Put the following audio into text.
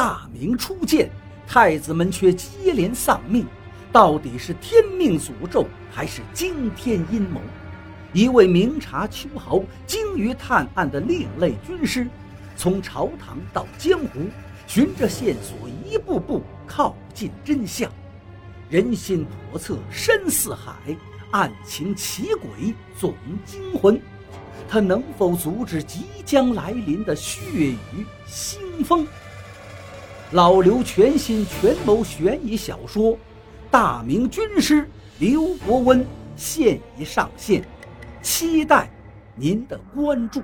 大明初建，太子们却接连丧命，到底是天命诅咒还是惊天阴谋？一位明察秋毫、精于探案的另类军师，从朝堂到江湖，循着线索一步步靠近真相。人心叵测，深似海；案情奇诡，总惊魂。他能否阻止即将来临的血雨腥风？老刘全新权谋悬疑小说《大明军师刘伯温》现已上线，期待您的关注。